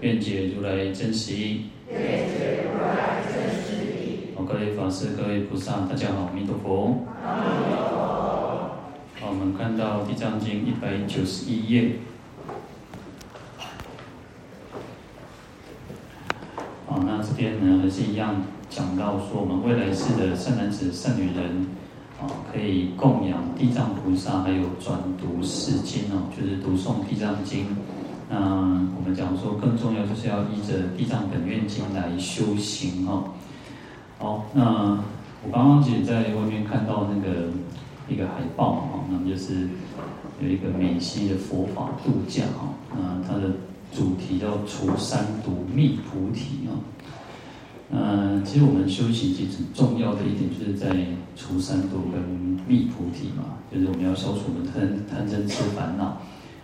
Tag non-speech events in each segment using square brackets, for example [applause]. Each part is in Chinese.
愿解如来真实义。好，各位法师、各位菩萨，大家好，阿弥陀佛。阿弥陀佛。好，我们看到《地藏经》一百九十一页。好，那这边呢，还是一样讲到说，我们未来世的善男子、善女人，啊，可以供养地藏菩萨，还有转读四经哦，就是读诵《地藏经》。那我们讲说，更重要就是要依着《地藏本愿经》来修行哈。好，那我刚刚其实在外面看到那个一个海报哈，那么就是有一个美西的佛法度假哈，那它的主题叫除三毒觅菩提啊。嗯，其实我们修行其实很重要的一点就是在除三毒跟觅菩提嘛，就是我们要消除我们贪贪嗔痴烦恼。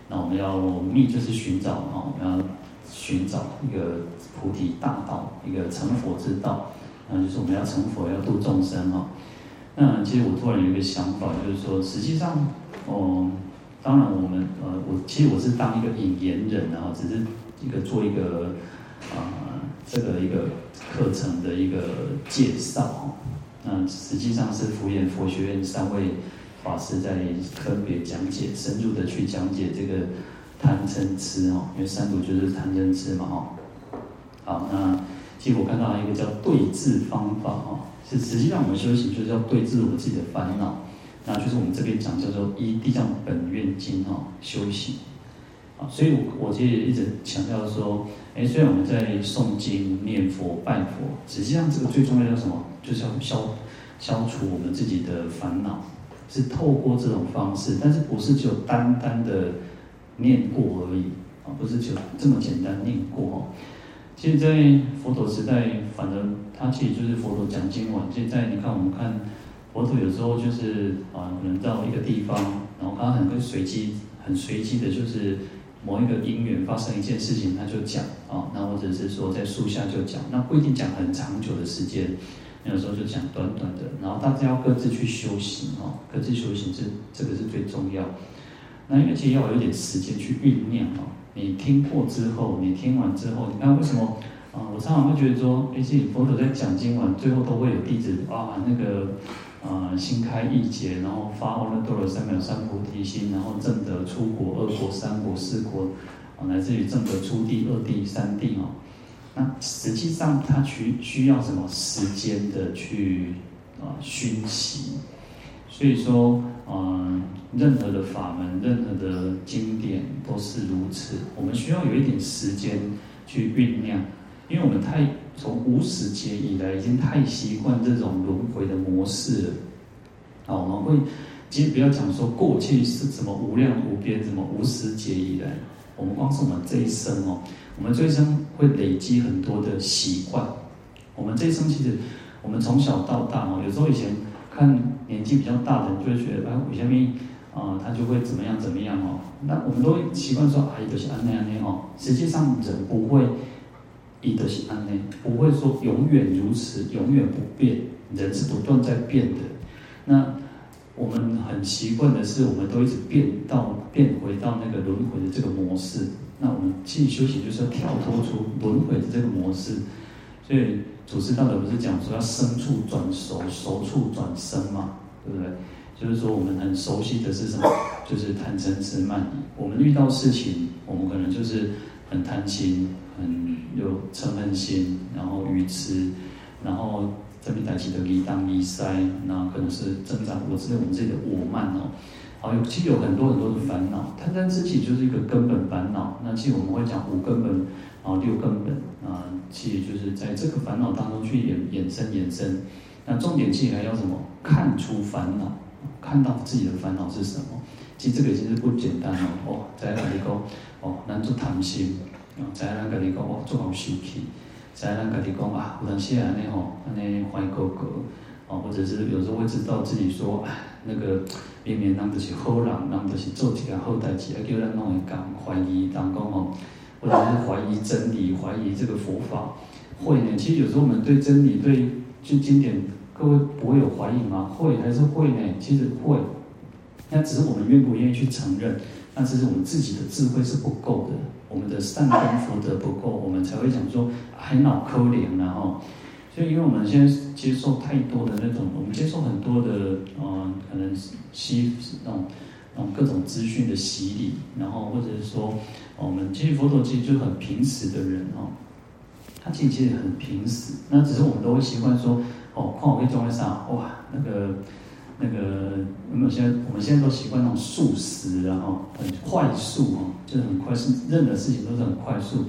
那我们要觅，就是寻找啊，我们要寻找一个菩提大道，一个成佛之道。那就是我们要成佛，要度众生哈。那其实我突然有一个想法，就是说，实际上，哦，当然我们呃，我其实我是当一个引言人啊，只是一个做一个啊、这个一个课程的一个介绍。那实际上是福严佛学院三位。法师在分别讲解，深入的去讲解这个贪嗔痴哦，因为三毒就是贪嗔痴嘛哈。好，那其实我看到一个叫对治方法哈，是实际上我们修行就是要对治我们自己的烦恼，那就是我们这边讲叫做依地藏本愿经哈修行。啊，所以我我其实也一直强调说，哎，虽然我们在诵经、念佛、拜佛，实际上这个最重要的是什么？就是要消消除我们自己的烦恼。是透过这种方式，但是不是就单单的念过而已啊？不是就这么简单念过哦。其实，在佛陀时代，反正他其实就是佛陀讲经文。现在你看，我们看佛陀有时候就是啊，可能到一个地方，然后他很会随机、很随机的，就是某一个因缘发生一件事情，他就讲啊，那或者是说在树下就讲，那不一定讲很长久的时间。有时候就讲短短的，然后大家要各自去修行哦，各自修行这这个是最重要。那因为其实要有点时间去酝酿哦。你听过之后，你听完之后，你看为什么啊？我常常会觉得说，哎，其实佛陀在讲经文，最后都会有弟子啊，那个啊心开意解，然后发阿耨多罗三藐三菩提心，然后正得出国、二国、三国、四国，啊，乃至于正得初地、二地、三地哦。那实际上，它需需要什么时间的去啊熏习？所以说，嗯，任何的法门，任何的经典都是如此。我们需要有一点时间去酝酿，因为我们太从无始劫以来，已经太习惯这种轮回的模式了。啊，我们会其实不要讲说过去是什么无量无边，什么无始劫以来，我们光是我们这一生哦。我们这一生会累积很多的习惯。我们这一生其实，我们从小到大哦，有时候以前看年纪比较大的人就会觉得，哎，我下面啊，他就会怎么样怎么样哦。那我们都会习惯说，啊，伊就是安内安内哦。实际上人不会，伊就是安内，不会说永远如此，永远不变。人是不断在变的。那我们很习惯的是，我们都一直变到变回到那个轮回的这个模式。那我们去修行，就是要跳脱出轮回的这个模式。所以祖师大德不是讲说要生处转熟，熟处转生嘛，对不对？就是说我们很熟悉的是什么？就是贪嗔痴慢疑。我们遇到事情，我们可能就是很贪心，很有嗔恨心，然后愚痴，然后这边带起的理当离塞，那可能是增长我是我们自己的我慢哦。啊，有其实有很多很多的烦恼，贪嗔痴其实就是一个根本烦恼。那其实我们会讲五根本，啊六根本，啊其实就是在这个烦恼当中去衍衍生衍生。那重点其实还要什么？看出烦恼，看到自己的烦恼是什么。其实这个其实不简单哦。哦，在哪里讲？哦，难做贪心。啊，知影咱家己讲哇，做好休息，知影咱家己讲啊，有当时安尼吼，安尼怀哥哥，啊，或者是有时候会知道自己说，哎，那个明明人就是好人，人就是做一件好代志，啊，叫咱拢会讲怀疑，当讲吼，或者是怀疑真理，怀疑这个佛法，会呢。其实有时候我们对真理、对就经典，各位不会有怀疑吗？会还是会呢？其实会，那只是我们愿不愿意去承认。那只是我们自己的智慧是不够的，我们的善根福德不够，我们才会讲说还脑可怜然后，就因为我们现在接受太多的那种，我们接受很多的呃，可能吸那种那种各种资讯的洗礼，然后或者是说，我们其实佛陀其实就很平时的人哦，他其实其实很平时，那只是我们都会习惯说哦，看我会装在上哇那个。那个，我们现在我们现在都习惯那种速食，然后很快速哦，就是很快速，任何事情都是很快速。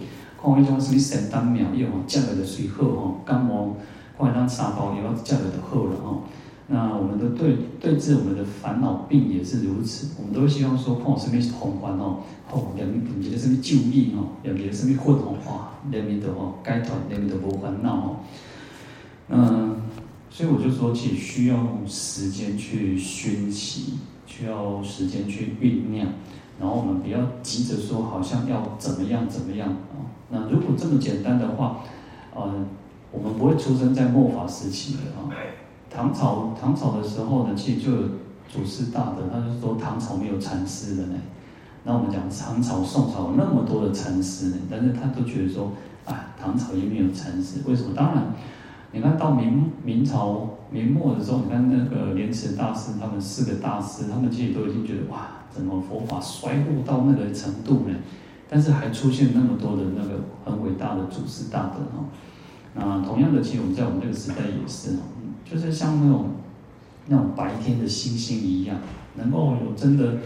看一种什么三单秒，又哦，价格的水货哦，刚毛，快当沙包，也要价格的货了哦。那我们的对对治我们的烦恼病也是如此，我们都会希望说，看我身边是红环哦，哦，两面两面的什么救命哦，两面的什么混哦，哇，两面的哦，该团两面的无烦恼哦，嗯。所以我就说，其实需要时间去熏习，需要时间去酝酿，然后我们不要急着说，好像要怎么样怎么样啊。那如果这么简单的话，呃，我们不会出生在末法时期的啊。唐朝唐朝的时候呢，其实就有祖师大德，他就说唐朝没有禅师的呢。那我们讲唐朝、宋朝有那么多的禅师呢，但是他都觉得说，啊，唐朝也没有禅师，为什么？当然。你看到明明朝明末的时候，你看那个莲池大师，他们四个大师，他们其实都已经觉得哇，怎么佛法衰落到那个程度呢？但是还出现那么多的那个很伟大的祖师大德哈。那同样的，其实我们在我们这个时代也是哦，就是像那种那种白天的星星一样，能够有真的，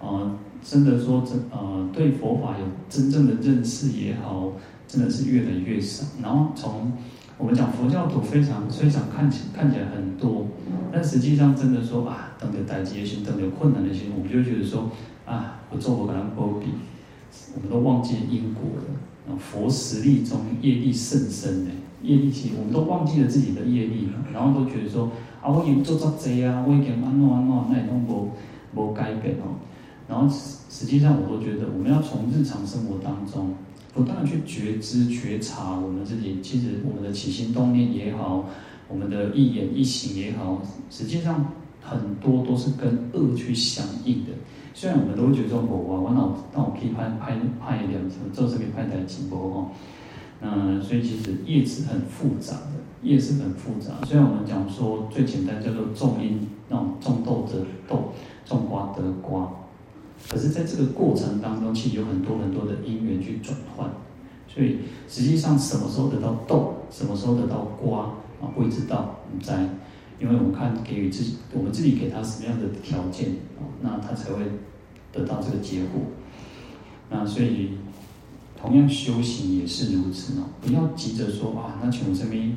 呃，真的说真呃，对佛法有真正的认识也好，真的是越来越少。然后从我们讲佛教徒非常非常看起看起来很多，但实际上真的说啊，等着待劫心，等着困难的心，我们就觉得说啊，我做我跟他波比，我们都忘记因果了。佛实力中业力甚深呢，业力其实我们都忘记了自己的业力了，然后都觉得说啊，我已经做这贼啊，我已经安诺安诺，那也都无无改变哦。然后实际上我都觉得，我们要从日常生活当中。不断的去觉知、觉察我们自己，其实我们的起心动念也好，我们的一言一行也好，实际上很多都是跟恶去相应的。虽然我们都会觉得说，我我我脑脑可以拍拍拍一点什么，做这个拍台直播哈，那，所以其实业是很复杂的，业是很复杂。虽然我们讲说最简单叫做种因，那种种豆得豆，种瓜得瓜。可是，在这个过程当中，其实有很多很多的因缘去转换，所以实际上什么时候得到豆，什么时候得到瓜啊？不知道，我们在，因为我们看给予自己，我们自己给他什么样的条件啊，那他才会得到这个结果。那所以，同样修行也是如此哦，不要急着说啊，那请我这边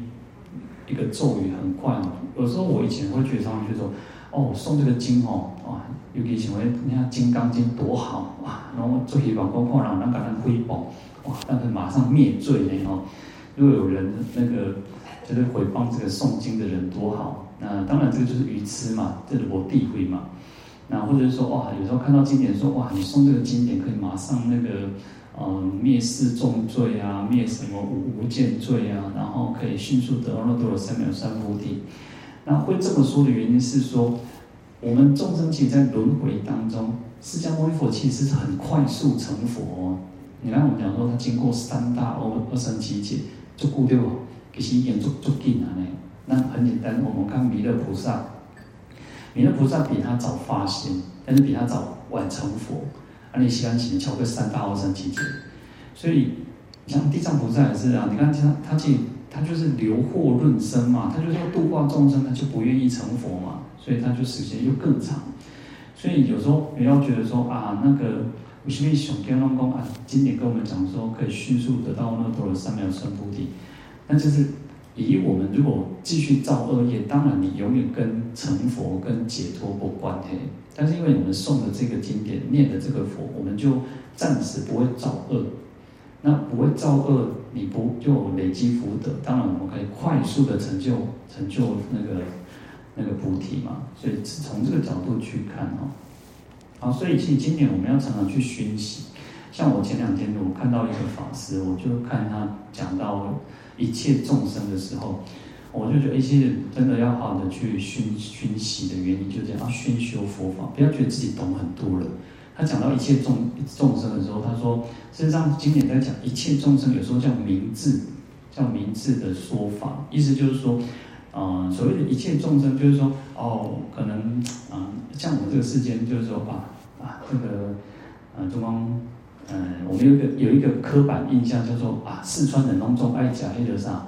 一个咒语很快哦。有时候我以前会觉得上去说，哦，诵这个经哦，哇。尤其像为你看《金刚经》多好哇，然后做起广告看人，人家敢挥宝哇，但是马上灭罪呢哦。如果有人那个就是毁谤这个诵经的人多好，那当然这个就是愚痴嘛，这是我地位嘛。那或者是说哇，有时候看到经典说哇，你诵这个经典可以马上那个嗯灭世重罪啊，灭什么无无间罪啊，然后可以迅速得到那多少三藐三菩提。那会这么说的原因是说。我们众生其实，在轮回当中，释迦牟尼佛其实是很快速成佛哦。你看，我们讲说他经过三大阿阿僧只劫，就固定哦，其实已经足足紧了呢。那很简单，我们看弥勒菩萨，弥勒菩萨比他早发心，但是比他早晚成佛。而你西安行超过三大阿僧只劫，所以像地藏菩萨也是啊。你看他他其实他就是留祸润生嘛，他就是要度化众生，他就不愿意成佛嘛。所以他就时间又更长，所以有时候不要觉得说啊，那个为什么上天龙宫啊，经典跟我们讲说可以迅速得到那多的三藐三菩提，那就是以我们如果继续造恶业，当然你永远跟成佛跟解脱不关系。但是因为我们诵的这个经典，念的这个佛，我们就暂时不会造恶。那不会造恶，你不就累积福德？当然，我们可以快速的成就成就那个那个菩提嘛。所以从这个角度去看哦，好，所以其实今年我们要常常去熏习。像我前两天我看到一个法师，我就看他讲到一切众生的时候，我就觉得一些人真的要好好的去熏熏习的原因，就这样，要熏修佛法，不要觉得自己懂很多了。他讲到一切众众生的时候，他说，事实上经典在讲一切众生，有时候叫名字，叫名字的说法，意思就是说，呃，所谓的一切众生，就是说，哦，可能啊、像我们这个世间，就是说啊啊，这个呃，中光，呃，我们有一个有一个刻板印象，叫做啊，四川人当中爱讲黑的啥，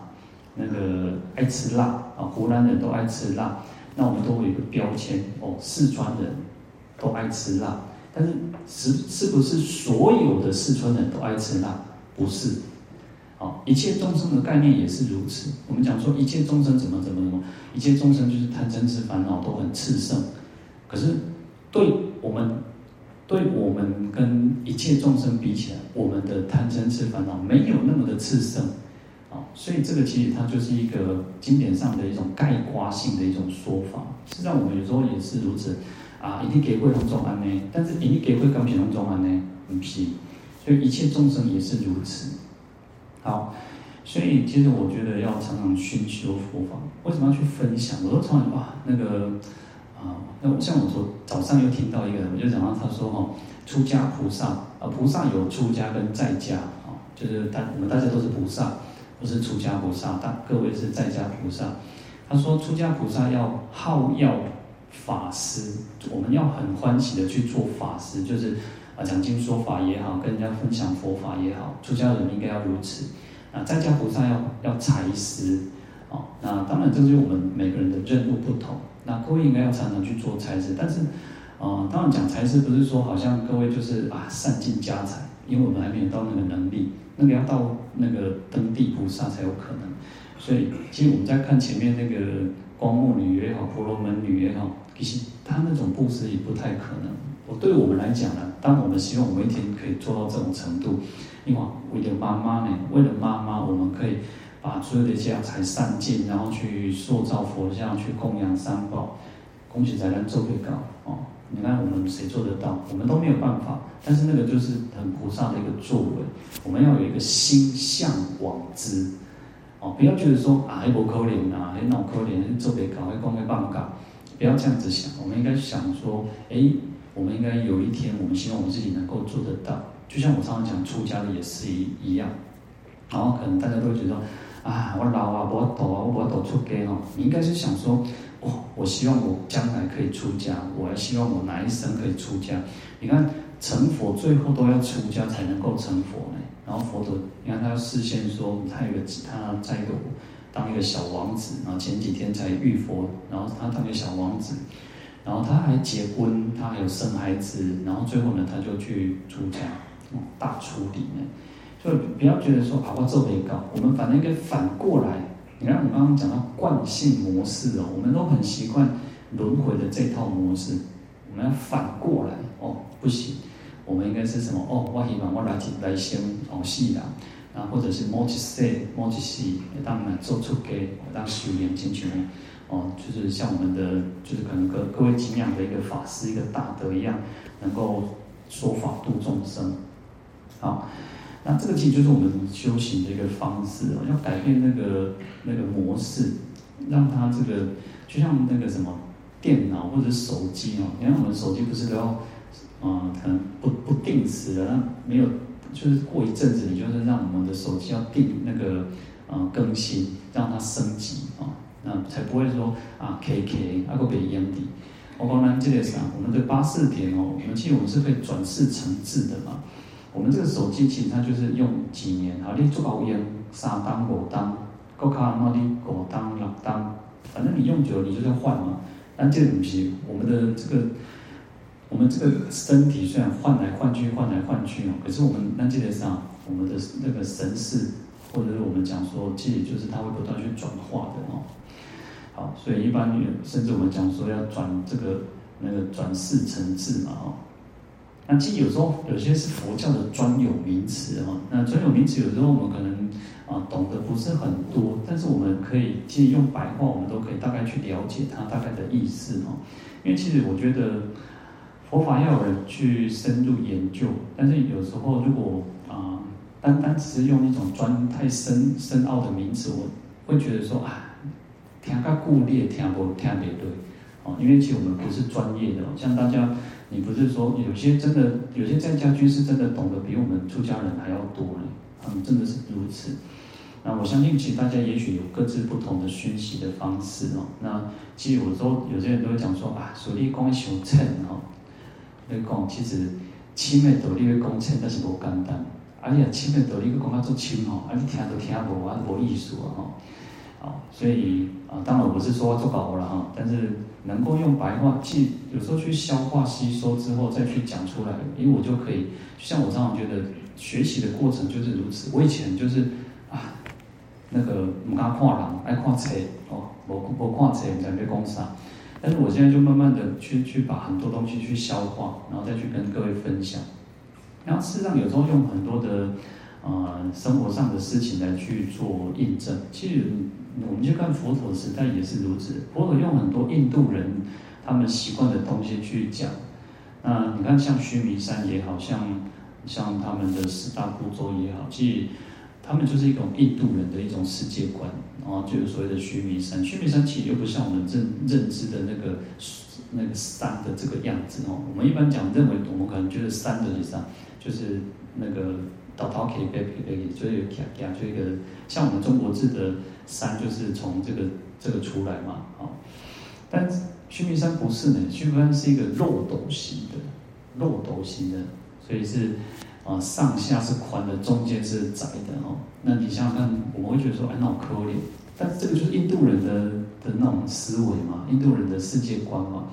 那个爱吃辣啊，湖南人都爱吃辣，那我们都有一个标签哦，四川人都爱吃辣。但是是是不是所有的四川人都爱吃辣？不是，好，一切众生的概念也是如此。我们讲说一切众生怎么怎么怎么，一切众生就是贪嗔痴烦恼都很炽盛。可是对我们，对我们跟一切众生比起来，我们的贪嗔痴烦恼没有那么的炽盛。啊，所以这个其实它就是一个经典上的一种概括性的一种说法。实际上我们有时候也是如此。啊，一定给会当中安呢，但是一定给会刚平当中安呢，不是，所以一切众生也是如此。好，所以其实我觉得要常常熏修佛法。为什么要去分享？我都常常哇，那个啊，那像我昨早上又听到一个人，我就讲到他说哈，出家菩萨啊，菩萨有出家跟在家啊，就是大我们大家都是菩萨，不是出家菩萨，大各位是在家菩萨。他说出家菩萨要好要。法师，我们要很欢喜的去做法师，就是啊讲经说法也好，跟人家分享佛法也好，出家人应该要如此。啊，在家菩萨要要财施，哦，那当然这是我们每个人的任务不同。那各位应该要常常去做财施，但是，啊，当然讲财施不是说好像各位就是啊散尽家财，因为我们还没有到那个能力，那个要到那个登地菩萨才有可能。所以，其实我们在看前面那个光目女也好，婆罗门女也好。其实她那种布施也不太可能。我对我们来讲呢，当我们希望我们一天可以做到这种程度，因为为了妈妈呢，为了妈妈，我们可以把所有的家财散尽，然后去塑造佛像，去供养三宝。恭喜才能做最高哦！你看我们谁做得到？我们都没有办法。但是那个就是很菩萨的一个作为。我们要有一个心向往之哦，不要觉得说啊，还不可怜啊，还脑可怜，做最高，还讲还办搞。不要这样子想，我们应该想说，哎，我们应该有一天，我们希望我们自己能够做得到。就像我常常讲，出家的也是一一样。然后可能大家都会觉得，啊，我老啊，我抖啊，我抖出家哦。你应该是想说，哦，我希望我将来可以出家，我还希望我哪一生可以出家。你看成佛最后都要出家才能够成佛呢。然后佛陀，你看他事先说，他有个他在一个。当一个小王子，然后前几天才遇佛，然后他当一个小王子，然后他还结婚，他还有生孩子，然后最后呢，他就去出家，大出离呢。就不要觉得说啊，我做没搞，我们反正应该反过来。你看我刚刚讲到惯性模式哦，我们都很习惯轮回的这套模式，我们要反过来哦，不行，我们应该是什么？哦，我希望我来来先哦，是的。啊，或者是某几世、某几世，当然做出给当修炼进去哦，就是像我们的，就是可能各各位敬仰的一个法师、一个大德一样，能够说法度众生。好，那这个其实就是我们修行的一个方式哦，要改变那个那个模式，让它这个就像那个什么电脑或者手机哦，你看我们手机不是都要，嗯，可能不不定时的，没有。就是过一阵子，你就是让我们的手机要定那个呃更新，让它升级啊、哦，那才不会说啊 K K 啊个别烟蒂。我讲咱这个啥，我们的八识田哦，我们其实我们是可以转世成智的嘛。我们这个手机其实它就是用几年，好，你做好用三当五当，够卡那你五当六当，反正你用久了你就要换嘛。但这个东西，我们的这个。我们这个身体虽然换来换去，换来换去哦，可是我们那基本上，我们的那个神识，或者是我们讲说，其实就是它会不断去转化的哦。好，所以一般甚至我们讲说要转这个那个转世成智嘛哦。那其实有时候有些是佛教的专有名词哈，那专有名词有时候我们可能啊懂得不是很多，但是我们可以其实用白话，我们都可以大概去了解它大概的意思哈。因为其实我觉得佛法要有人去深入研究，但是有时候如果单单只是用一种专太深深奥的名词，我会觉得说啊听个故列听不听不对哦，因为其实我们不是专业的，像大家。你不是说有些真的有些在家居士真的懂得比我们出家人还要多呢？他们真的是如此。那我相信，其实大家也许有各自不同的熏习的方式哦。那其实有时候有些人都会讲说啊，所以讲修称哈，那讲其实亲的道理的讲称，但是无简单。而且亲的道理个讲法做轻哦，而且听都听无啊，无意思啊哈。好，所以啊，当然我不是说做搞了哈，但是。能够用白话，即有时候去消化吸收之后再去讲出来，因为我就可以，像我常常觉得学习的过程就是如此。我以前就是啊，那个唔敢看人，爱看册哦，无无看册，唔知要讲啥。但是我现在就慢慢的去去把很多东西去消化，然后再去跟各位分享。然后事实上有时候用很多的呃生活上的事情来去做印证，其实。我们就看佛陀时代也是如此，佛陀用很多印度人他们习惯的东西去讲。那你看，像须弥山也好，像像他们的四大部洲也好，其实他们就是一种印度人的一种世界观，然后就是所谓的须弥山。须弥山其实又不像我们认认知的那个那个山的这个样子哦。我们一般讲认为，我们可能觉得山的意思就是那个。到桃溪北北北，就是有卡卡，就一个像我们中国字的山，就是从这个这个出来嘛，啊，但须弥山不是呢，须弥山是一个漏斗形的，漏斗形的，所以是啊上下是宽的，中间是窄的哦。那你想想看，我们会觉得说，哎，那我可怜，但这个就是印度人的的那种思维嘛，印度人的世界观嘛。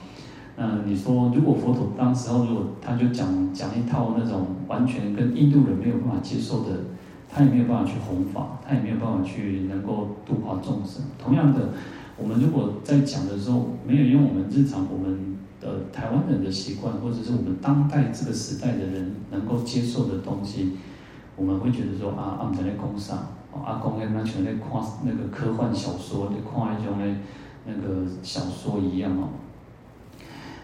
嗯，你说如果佛陀当时候如果他就讲讲一套那种完全跟印度人没有办法接受的，他也没有办法去弘法，他也没有办法去能够度化众生。同样的，我们如果在讲的时候没有用我们日常我们的台湾人的习惯，或者是我们当代这个时代的人能够接受的东西，我们会觉得说啊，阿弥陀佛供上，阿公跟那全在看那个科幻小说，在看一种的那个小说一样哦。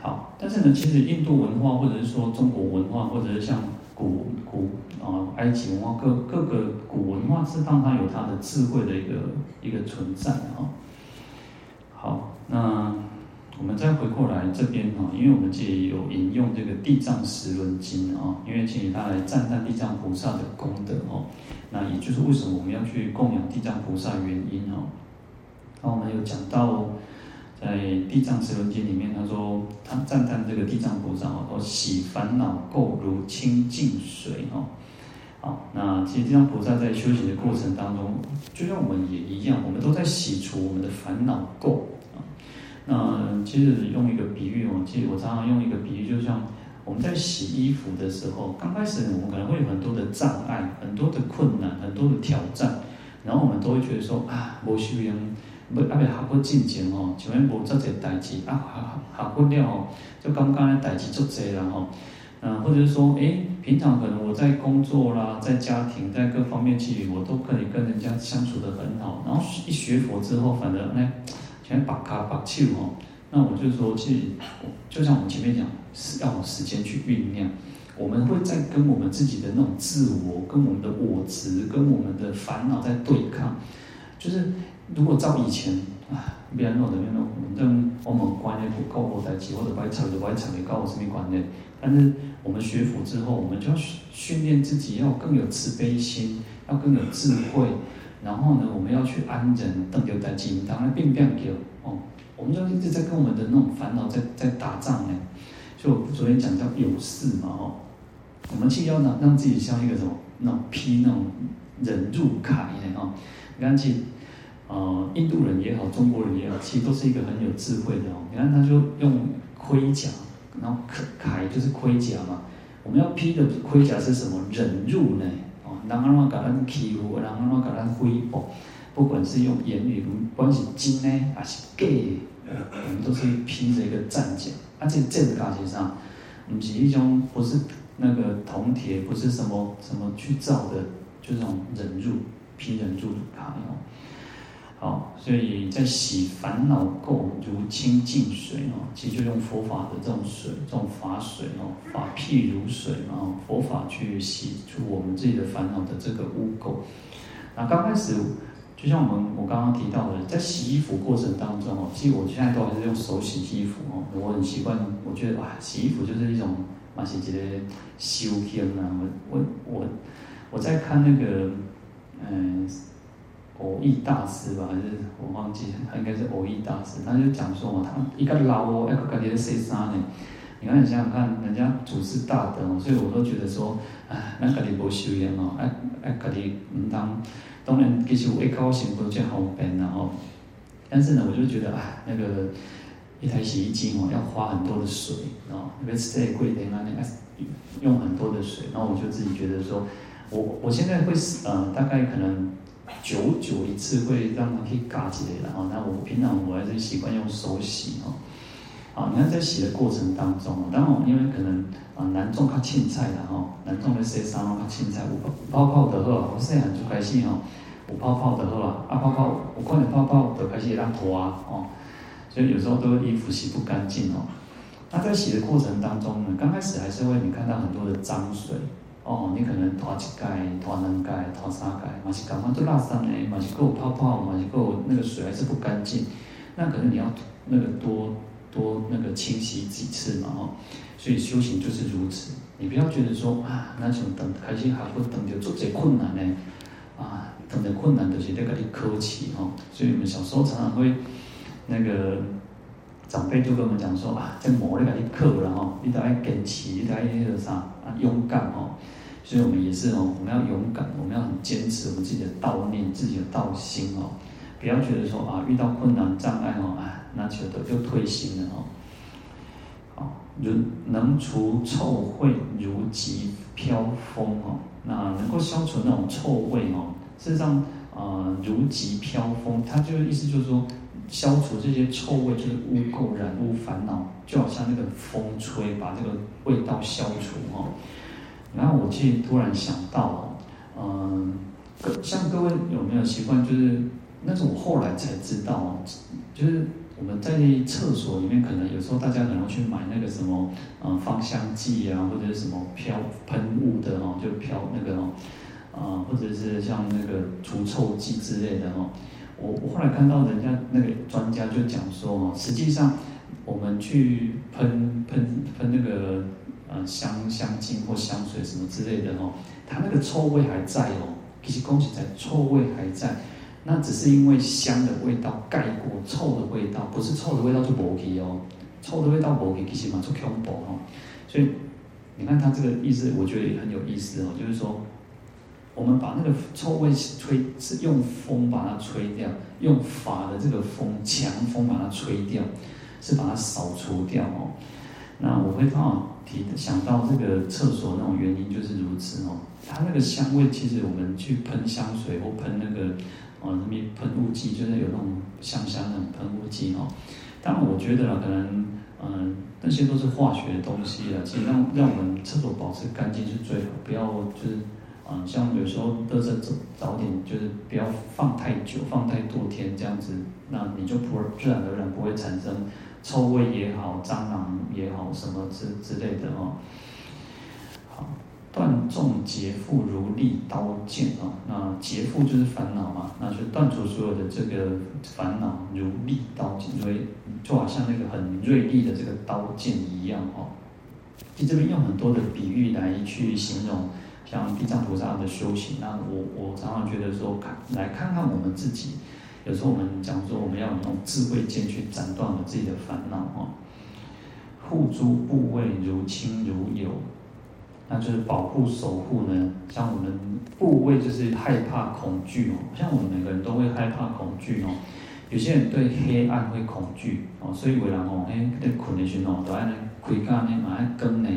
好，但是呢，其实印度文化，或者是说中国文化，或者是像古古啊埃及文化，各各个古文化，是让它有它的智慧的一个一个存在啊。好，那我们再回过来这边哈，因为我们这里有引用这个《地藏十轮经》啊，因为请他来赞叹地藏菩萨的功德哦。那也就是为什么我们要去供养地藏菩萨原因哦。那我们有讲到。在《地藏十轮经》里面，他说他赞叹这个地藏菩萨哦，说洗烦恼垢如清净水哦。好，那其实地藏菩萨在修行的过程当中，就像我们也一样，我们都在洗除我们的烦恼垢啊。那其实用一个比喻哦，其实我常常用一个比喻，就像我们在洗衣服的时候，刚开始我们可能会有很多的障碍、很多的困难、很多的挑战，然后我们都会觉得说啊，我需要。不，阿未学过进前吼，前面无遮济代志，啊学学过了吼，就刚刚的代志足济了吼。嗯，或者是说，诶，平常可能我在工作啦，在家庭，在各方面其实我都可以跟人家相处得很好。然后一学佛之后，反而呢，全把卡把手吼。那我就说，其实就像我们前面讲，是要有时间去酝酿。我们会在跟我们自己的那种自我、跟我们的我执、跟我们的烦恼在对抗，就是。如果照以前啊，别人弄的那种，反正我们观念不够我在起，或者白扯的白扯的，跟我什么观念？但是我们学佛之后，我们就要训练自己，要更有慈悲心，要更有智慧。然后呢，我们要去安忍，等有在紧当然变变叫哦，我们就一直在跟我们的那种烦恼在在打仗呢。就我昨天讲叫有事嘛哦，我们既要让让自己像一个什么那种披那种忍辱铠的哦，你看去。呃，印度人也好，中国人也好，其实都是一个很有智慧的哦。你看，他就用盔甲，然后铠就是盔甲嘛。我们要披的盔甲是什么？忍辱呢？哦，人安怎甲咱欺负，人安怎甲咱诽谤，不管是用言语，不管是金呢还是假，我们都是披着一个战甲。啊，这个战甲上？不是一种，不是那个铜铁，不是什么什么去造的，就这种忍辱，披忍辱的卡哦。好，所以在洗烦恼垢如清净水哦，其实就用佛法的这种水，这种法水哦，法譬如水嘛，佛法去洗出我们自己的烦恼的这个污垢。那刚开始。就像我们我刚刚提到的，在洗衣服过程当中哦，其实我现在都还是用手洗衣服哦，我很习惯。我觉得哇，洗衣服就是一种蛮是一个修行啊。我我我我在看那个嗯，藕益大师吧，还是我忘记，他应该是藕益大师，他就讲说嘛，他一个老哦，一个感觉洗衫呢。你看你想想看，人家祖师大德哦，所以我都觉得说，哎，那个你不修行哦，哎哎，个你唔当。当然，其实我一高兴不就好办，然后，但是呢，我就觉得啊，那个一台洗衣机哦，要花很多的水哦，特别是这贵的那那个用很多的水，然后我就自己觉得说，我我现在会呃，大概可能久久一次会让它可以嘎起来了哦，那我平常我还是习惯用手洗哦。啊，你看在洗的过程当中，当然因为可能啊男众较凊彩啦吼，男众咧洗衫拢较凊彩，有泡泡就好啊，我细汉就开始哦，我泡泡就好啊，啊泡泡有看到泡泡就开始会当拖啊，哦，所以有时候都衣服洗不干净哦。那在洗的过程当中呢，刚开始还是会你看到很多的脏水哦，你可能拖一盖、拖两盖、拖三盖，嘛是感觉都垃圾呢，嘛是够泡泡，嘛是够那个水还是不干净，那可能你要那个多。多那个清洗几次嘛，哦，所以修行就是如此。你不要觉得说啊，那种等开心还不等就做这困难呢，啊，等的困难就是在跟你客气哦。所以我们小时候常常会那个长辈就跟我们讲说啊，在磨那个你克了哈，你得要坚持，你得要那个啥啊，勇敢哦。所以我们也是哦，我们要勇敢，我们要很坚持我们自己的道念，自己的道心哦。不要觉得说啊，遇到困难障碍哦，啊，那就得就退心了哦。好，如能除臭秽如疾飘风哦，那能够消除那种臭味哦。事实上，呃，如疾飘风，它就意思就是说，消除这些臭味，就是污垢染污烦恼，就好像那个风吹，把这个味道消除哦。然后我其实突然想到，嗯、呃，像各位有没有习惯，就是。那是我后来才知道，就是我们在厕所里面，可能有时候大家可能去买那个什么，呃，芳香剂啊，或者是什么飘喷雾的哦，就飘那个哦，啊，或者是像那个除臭剂之类的哦。我我后来看到人家那个专家就讲说哦，实际上我们去喷喷喷那个呃香香精或香水什么之类的哦，它那个臭味还在哦，其实恭喜在，臭味还在。那只是因为香的味道盖过臭的味道，不是臭的味道就无去哦，臭的味道无去其实嘛就恐怖哦。所以你看他这个意思，我觉得也很有意思哦，就是说我们把那个臭味吹，是用风把它吹掉，用法的这个风强风把它吹掉，是把它扫除掉哦。那我会刚好提想到这个厕所那种原因就是如此哦，它那个香味其实我们去喷香水或喷那个。哦，什么喷雾剂，就是有那种香香的喷雾剂哦。当然，我觉得可能，嗯，那些都是化学的东西了。其实让让我们厕所保持干净是最好，不要就是，啊，像有时候都是早早点，就是不要放太久，放太多天这样子，那你就不自然而然不会产生臭味也好，蟑螂也好，什么之之类的哦。好。断众劫富如利刀剑啊，那劫富就是烦恼嘛，那就断除所有的这个烦恼如利刀剑，所以就好像那个很锐利的这个刀剑一样哦。其实这边用很多的比喻来去形容，像地藏菩萨的修行。那我我常常觉得说，看来看看我们自己，有时候我们讲说我们要用智慧剑去斩断我们自己的烦恼哦。护诸部位如亲如友。那就是保护守护呢，像我们部位就是害怕恐惧哦，像我们每个人都会害怕恐惧哦。有些人对黑暗会恐惧哦，所以有人哦，哎，在困的时候都爱开开呢，嘛爱关呢，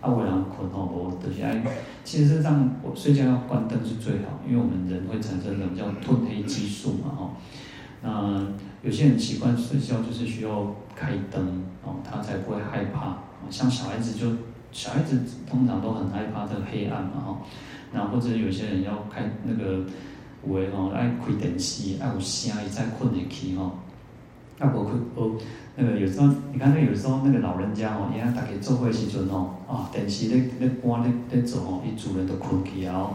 啊，有人困哦，无就是爱。其实上我睡觉要关灯是最好，因为我们人会产生一种叫褪黑激素嘛，哦。那有些人习惯睡觉就是需要开灯哦，他才不会害怕。像小孩子就。小孩子通常都很害怕这个黑暗嘛，哈。那或者有些人要开那个，有的吼爱开电视，爱有声，伊才困得去吼。啊，无开无那个有时候，你看那有时候那个老人家哦，伊啊大家做伙时阵吼，啊电视咧咧关咧咧做哦，伊主人都困去啊。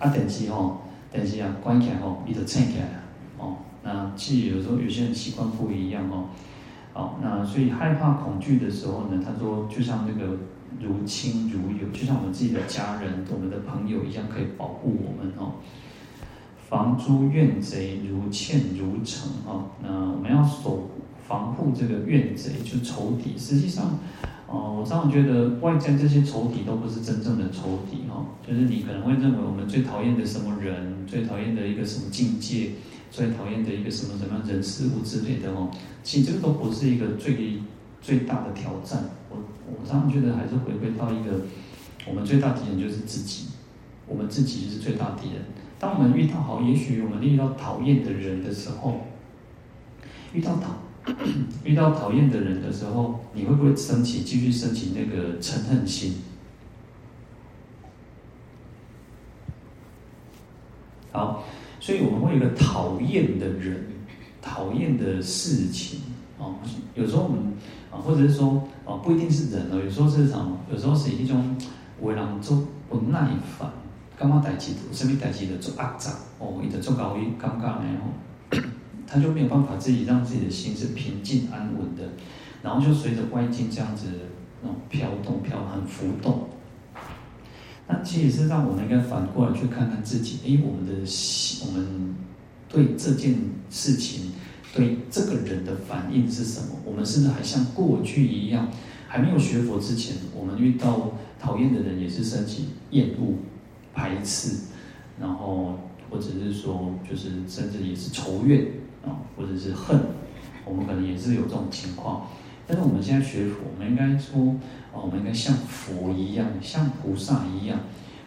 啊电视吼，电视啊关起来吼，伊就醒起来了。哦，那其实有时候有些人习惯不一样哦。好，那所以害怕恐惧的时候呢，他说就像那个如亲如友，就像我们自己的家人、我们的朋友一样，可以保护我们哦。防诸怨贼如堑如城哦。那我们要守防护这个怨贼，就是仇敌。实际上，哦，我常常觉得外在这些仇敌都不是真正的仇敌哦。就是你可能会认为我们最讨厌的什么人，最讨厌的一个什么境界。最讨厌的一个什么什么人事物之类的哦，其实这个都不是一个最最大的挑战。我我常常觉得还是回归到一个，我们最大敌人就是自己，我们自己是最大敌人。当我们遇到好，也许我们遇到讨厌的人的时候，[coughs] 遇到讨 [coughs] 遇到讨厌的人的时候，你会不会升起继续升起那个嗔恨心？好。所以我们会有个讨厌的人，讨厌的事情啊。有时候我们啊，或者是说啊，不一定是人哦。有时候是什么？有时候是一种为人做不耐烦，干嘛代志，什么代志的做压榨哦，一直做搞一尴尬然后他就没有办法自己让自己的心是平静安稳的，然后就随着外境这样子那种飘动、飘很浮动。那其实是让我们应该反过来去看看自己，诶，我们的心，我们对这件事情，对这个人的反应是什么？我们是不是还像过去一样，还没有学佛之前，我们遇到讨厌的人也是升起厌恶、排斥，然后或者是说，就是甚至也是仇怨啊，或者是恨，我们可能也是有这种情况。但是我们现在学佛，我们应该说。啊我们应该像佛一样，像菩萨一样。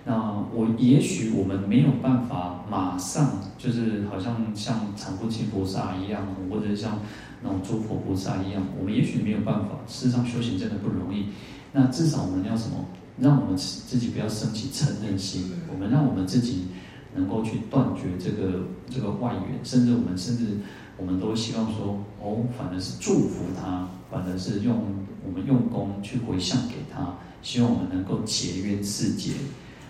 那我也许我们没有办法马上，就是好像像常不轻菩萨一样，或者像那种诸佛菩萨一样，我们也许没有办法。事实上，修行真的不容易。那至少我们要什么？让我们自己不要升起嗔恨心。我们让我们自己能够去断绝这个这个外缘，甚至我们甚至我们都希望说，哦，反而是祝福他，反而是用。我们用功去回向给他，希望我们能够结冤释结，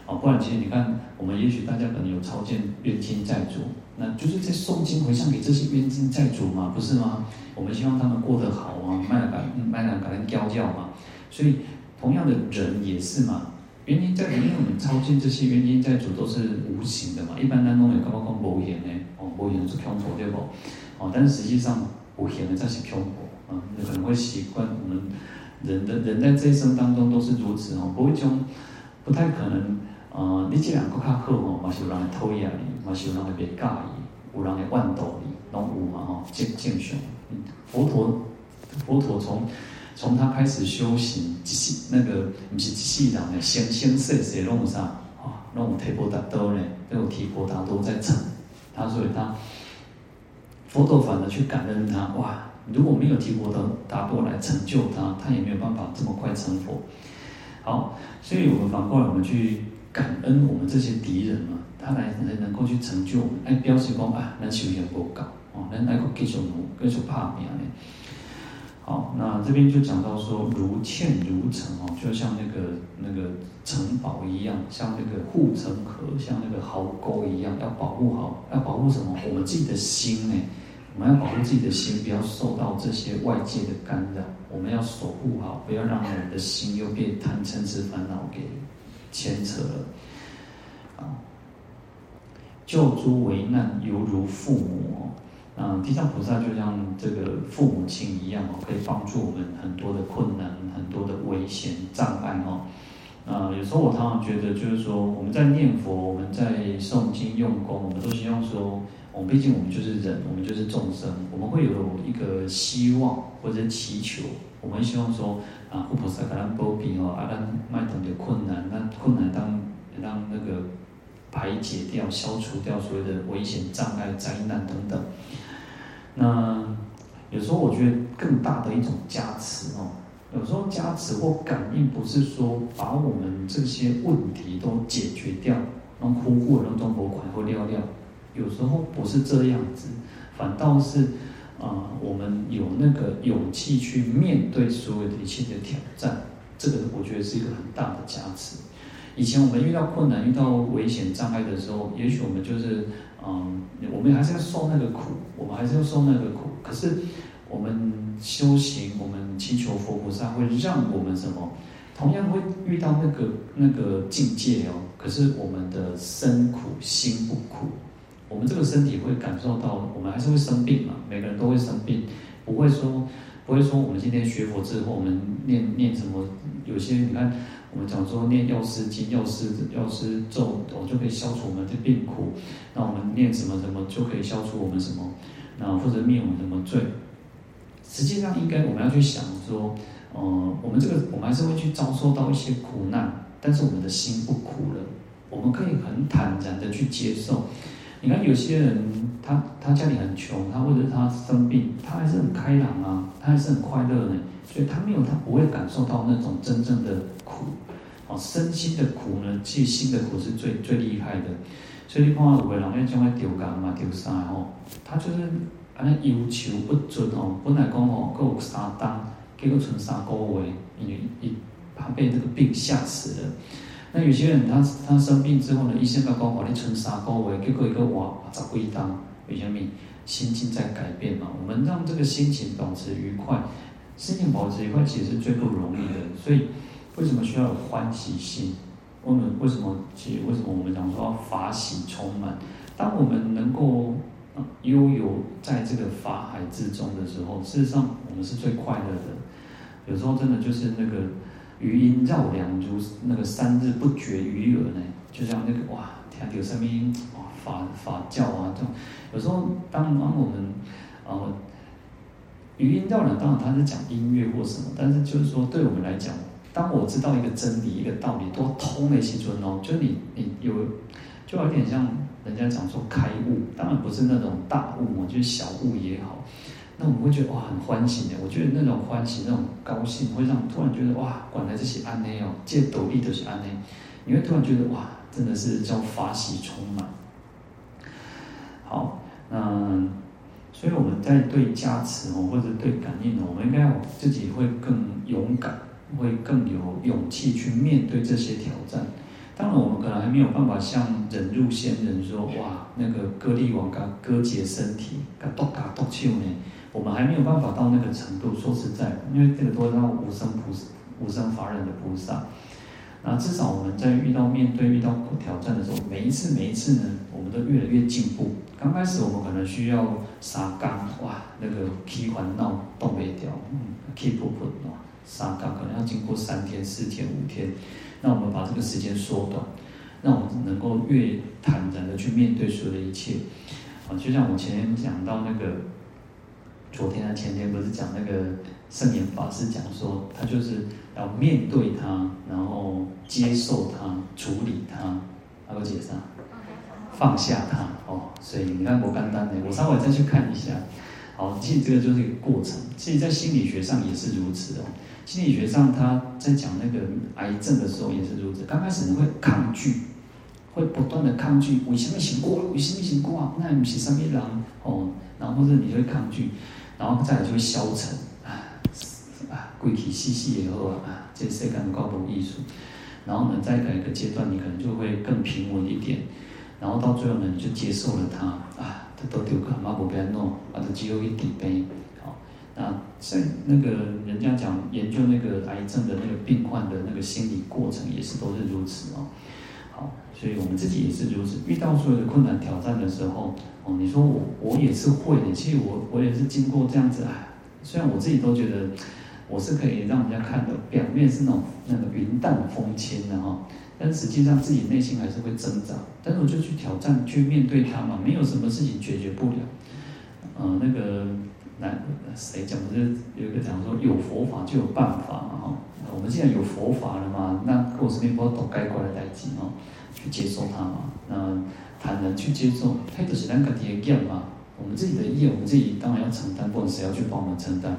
啊，不然其实你看，我们也许大家可能有超荐冤亲债主，那就是在诵经回向给这些冤亲债主嘛，不是吗？我们希望他们过得好啊，卖了感卖了感恩教教嘛。所以同样的人也是嘛，冤亲债主，因为我们超荐这些原因在主都是无形的嘛，一般当中有刚刚讲无形的，哦，无形是恐怖对不？哦，但是实际上无形的才是恐怖。嗯，你可能会习惯我们人的人在这一生当中都是如此哦，不会种不太可能。呃，你这两个较好哦，嘛是有人来讨厌你，嘛是有人会别介意，有人会怨妒你，拢有嘛吼，敬敬上。佛陀，佛陀从从他开始修行，一世那个不是一世人的，生生世世拢有啥啊？拢有提婆达多呢，都有提婆达多在成。他所以他佛陀反而去感恩他，哇！如果没有提婆达多来成就他，他也没有办法这么快成佛。好，所以我们反过来，我们去感恩我们这些敌人嘛，他来才能够去成就我们。哎，表示讲啊，咱修行不够哦，咱来个继续努，继续打拼呢。好，那这边就讲到说，如堑如城哦，就像那个那个城堡一样，像那个护城河，像那个壕沟一样，要保护好，要保护什么？我们自己的心呢？我们要保护自己的心，不要受到这些外界的干扰。我们要守护好，不要让我们的心又被贪嗔痴烦恼给牵扯了。啊，救诸危难犹如父母。嗯，地藏菩萨就像这个父母亲一样哦，可以帮助我们很多的困难、很多的危险障碍哦。啊，有时候我常常觉得，就是说我们在念佛、我们在诵经用功，我们都希望说。我们毕竟我们就是人，我们就是众生，我们会有一个希望或者祈求，我们希望说啊，护菩萨给咱保庇哦，啊，咱麦等的困难，那困难当让那个排解掉、消除掉所有的危险障碍、灾难等等。那有时候我觉得更大的一种加持哦，有时候加持或感应，不是说把我们这些问题都解决掉，让呼呼让中国款或尿尿，有时候不是这样子，反倒是啊、我们有那个勇气去面对所有的一切的挑战，这个我觉得是一个很大的加持。以前我们遇到困难、遇到危险障碍的时候，也许我们就是嗯，我们还是要受那个苦，我们还是要受那个苦，可是。我们修行，我们祈求佛菩萨会让我们什么？同样会遇到那个那个境界哦。可是我们的身苦心不苦，我们这个身体会感受到，我们还是会生病嘛。每个人都会生病，不会说不会说我们今天学佛之后，我们念念什么？有些你看，我们讲说念药师经、药师药师咒，我就可以消除我们的病苦。那我们念什么什么就可以消除我们什么？那或者灭我们什么罪？实际上，应该我们要去想说，呃，我们这个我们还是会去遭受到一些苦难，但是我们的心不苦了，我们可以很坦然的去接受。你看有些人，他他家里很穷，他或者他生病，他还是很开朗啊，他还是很快乐的，所以他没有他不会感受到那种真正的苦，哦，身心的苦呢，即心的苦是最最厉害的。所以你看有个人要将来丢工嘛，丢啥哦，他就是。安尼忧愁不尽哦，本来讲哦，够有三单，结果剩三个月，因为一怕被这个病吓死了。那有些人他他生病之后呢，医生甲讲话你剩三个月，结果一个哇十几当，为虾米？心境在改变嘛。我们让这个心情保持愉快，心情保持愉快其实是最不容易的。所以为什么需要有欢喜心？我们为什么？其实为什么我们讲说要法喜充满？当我们能够。悠游在这个法海之中的时候，事实上我们是最快乐的。有时候真的就是那个余音绕梁，如那个三日不绝于耳呢，就像那个哇，听到什么哇法法教啊这种。有时候当当我们呃语音绕梁，当然他是讲音乐或什么，但是就是说对我们来讲，当我知道一个真理一个道理多通的时阵哦，就你你有就有点像。人家讲说开悟，当然不是那种大悟，就是小悟也好。那我们会觉得哇，很欢喜的。我觉得那种欢喜、那种高兴，会让突然觉得哇，管来这些安内哦，借斗笠都是安内。你会突然觉得哇，真的是叫法喜充满。好，那所以我们在对加持哦，或者对感应哦，我们应该要自己会更勇敢，会更有勇气去面对这些挑战。当然，我们可能还没有办法像忍辱仙人说，哇，那个歌利王刚割截身体，嘎剁嘎剁手呢，我们还没有办法到那个程度。说实在，因为这个都是无生菩萨、无生法忍的菩萨。那至少我们在遇到面对遇到挑战的时候，每一次每一次呢，我们都越来越进步。刚开始我们可能需要三工，哇，那个起烦恼动不掉，嗯，起不稳哇，三工可能要经过三天、四天、五天。那我们把这个时间缩短，让我们能够越坦然的去面对所有的一切。啊，就像我前天讲到那个，昨天啊前天不是讲那个圣严法师讲说，他就是要面对它，然后接受它，处理它，那个解散，放下它。哦，所以你看我刚单的，我稍微再去看一下。好，其实这个就是一个过程，其实在心理学上也是如此哦。心理学上，他在讲那个癌症的时候也是如此。刚开始你会抗拒，会不断的抗拒，为什么行过？为什么行过啊？那不是什么人哦？然后或者你就会抗拒，然后再来就会消沉啊啊，归体细细以后啊，这世界高度艺术。然后呢，再改一个阶段，你可能就会更平稳一点。然后到最后呢，你就接受了它啊，它都丢个马不别弄，啊，就只有一点杯。啊，像那个人家讲研究那个癌症的那个病患的那个心理过程，也是都是如此哦。好，所以我们自己也是如此。遇到所有的困难挑战的时候，哦，你说我我也是会的。其实我我也是经过这样子啊。虽然我自己都觉得我是可以让人家看的，表面是那种那个云淡风轻的哈，但实际上自己内心还是会挣扎。但是我就去挑战，去面对它嘛，没有什么事情解决不了。嗯、呃，那个。那谁讲不是有一个讲说有佛法就有办法嘛哈？我们既然有佛法了嘛，那过什么不都该过来代替哦？去接受它嘛？那坦然去接受，它就是咱家己的业嘛。我们自己的业，我们自己当然要承担，不管谁要去帮我们承担，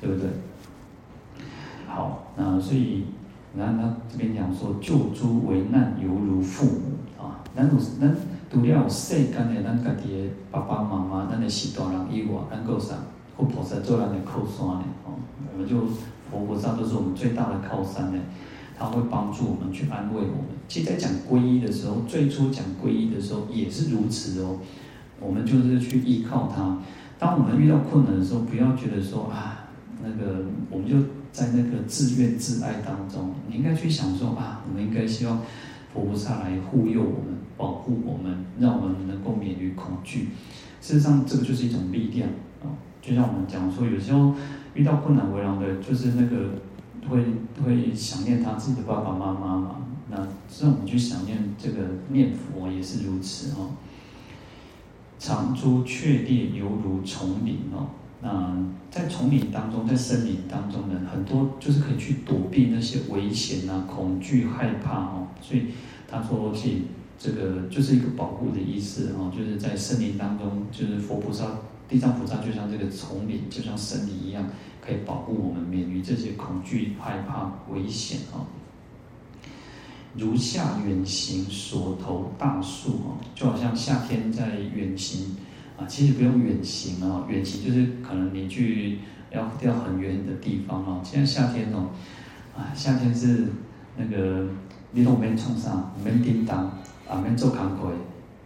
对不对？好，那所以，你看他这边讲说，救诸危难犹如父母啊。咱有咱除了有世间的咱家己的爸爸妈妈，咱的是大人以外，咱够啥？佛菩萨做咱的靠山呢？哦，我们就佛菩萨都是我们最大的靠山呢。他会帮助我们去安慰我们。其实，在讲皈依的时候，最初讲皈依的时候也是如此哦。我们就是去依靠他。当我们遇到困难的时候，不要觉得说啊，那个我们就在那个自怨自艾当中。你应该去想说啊，我们应该希望佛菩萨来护佑我们、保护我们，让我们能够免于恐惧。事实上，这个就是一种力量啊。就像我们讲说，有时候遇到困难为难的，就是那个会会想念他自己的爸爸妈妈嘛。那让我们去想念这个念佛也是如此哦。长诸雀猎犹如丛林哦，那在丛林当中，在森林当中呢，很多就是可以去躲避那些危险啊、恐惧、害怕哦。所以他说，其这个就是一个保护的意思哦，就是在森林当中，就是佛菩萨、地藏菩萨就像这个丛林，就像森林一样，可以保护我们免于这些恐惧、害怕、危险哦。如下远行所投大树哦，就好像夏天在远行啊，其实不用远行啊，远行就是可能你去要要很远的地方哦。现在夏天哦，啊，夏天是那个你都免冲上，免叮当，啊，免做工课，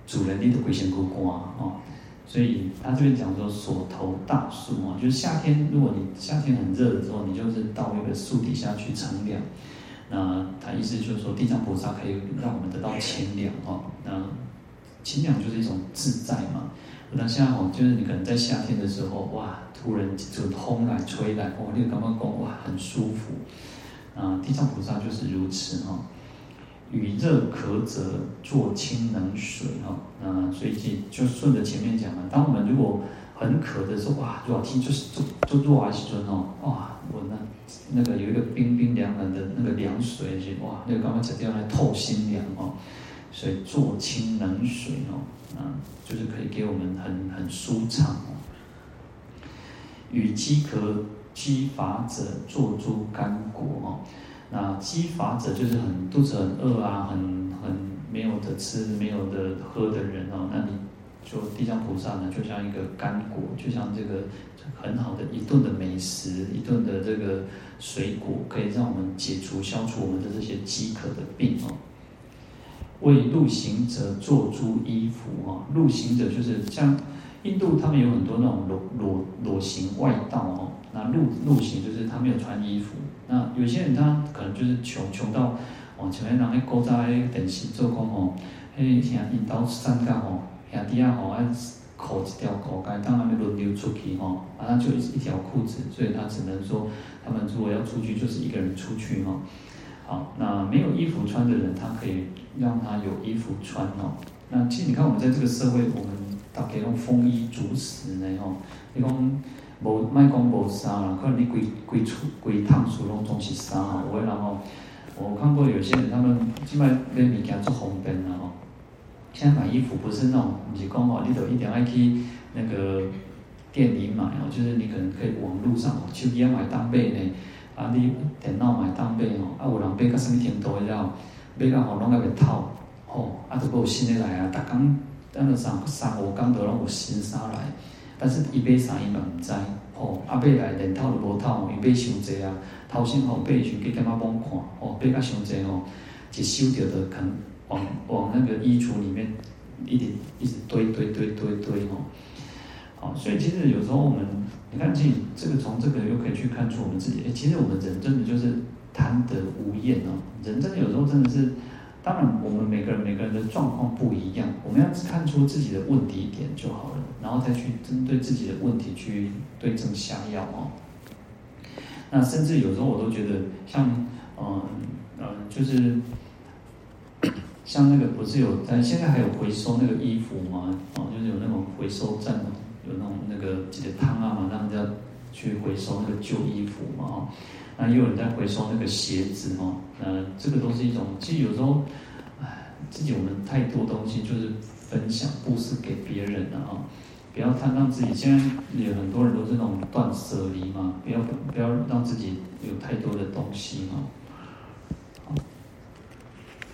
主人你都规身躯干哦。所以他这边讲说锁头大树哦，就是夏天，如果你夏天很热的时候，你就是到那个树底下去乘凉。那他意思就是说，地藏菩萨可以让我们得到清凉哦。那清凉就是一种自在嘛。那现在哦，就是你可能在夏天的时候，哇，突然就风来吹来，哇，你刚刚讲哇，很舒服。啊，地藏菩萨就是如此哈。与热渴者作清冷水哈。那所以就就顺着前面讲了，当我们如果很渴的时候，哇，热天就是就就热啊时阵哦，哇，我那那个有一个冰冰凉凉的那个凉水，哇，那个刚刚讲掉来透心凉哦，所以坐清冷水哦，啊，就是可以给我们很很舒畅哦。与饥渴饥乏者作诸干果哦，那饥乏者就是很肚子很饿啊，很很没有的吃没有的喝的人哦，那你。就地藏菩萨呢，就像一个干果，就像这个很好的一顿的美食，一顿的这个水果，可以让我们解除、消除我们的这些饥渴的病哦。为路行者做出衣服哦，路行者就是像印度，他们有很多那种裸裸裸行外道哦。那路路行就是他没有穿衣服。那有些人他可能就是穷穷到哦，前面拿那古早的电视做工哦，嘿，像印度三角哦。兄弟啊，吼，爱扣一条裤带，当他们轮流出去吼，啊，他就一条裤子，所以他只能说，他们如果要出去，就是一个人出去吼。那没有衣服穿的人，他可以让他有衣服穿哦。那其实你看，我们在这个社会，我们大概用丰衣足食呢吼。你讲无，卖讲无衫啦，可能你规规出规趟出拢总是衫吼。我然后我看过有些人，他们即摆买物件做方便啦吼。现在买衣服不是那种，不是讲哦，你都一定要去那个店里买哦，就是你可能可以网络上哦，手机买当买呢，啊，你电脑买当买哦，啊，有人买到什么程度的了，买到吼拢个袂透，吼，啊，都有新的来啊，逐工等了三三五工都拢有新衫来，但是伊买啥伊嘛毋知，吼，啊买来连透都无透，伊买伤济啊，头先吼买时去点仔网看，吼，买甲伤济吼，一收着就可能。往往那个衣橱里面一直一直堆堆堆堆堆哦，好，所以其实有时候我们你看，这这个从这个又可以去看出我们自己，哎，其实我们人真的就是贪得无厌哦，人真的有时候真的是，当然我们每个人每个人的状况不一样，我们要看出自己的问题点就好了，然后再去针对自己的问题去对症下药哦。那甚至有时候我都觉得像，嗯嗯，就是。像那个不是有在现在还有回收那个衣服吗？哦，就是有那种回收站，有那种那个几个汤啊嘛，让人家去回收那个旧衣服嘛。哦，那也有人在回收那个鞋子哦。呃，这个都是一种，其实有时候，唉，自己我们太多东西就是分享布施给别人了啊。不要太让自己。现在有很多人都是那种断舍离嘛，不要不要让自己有太多的东西嘛。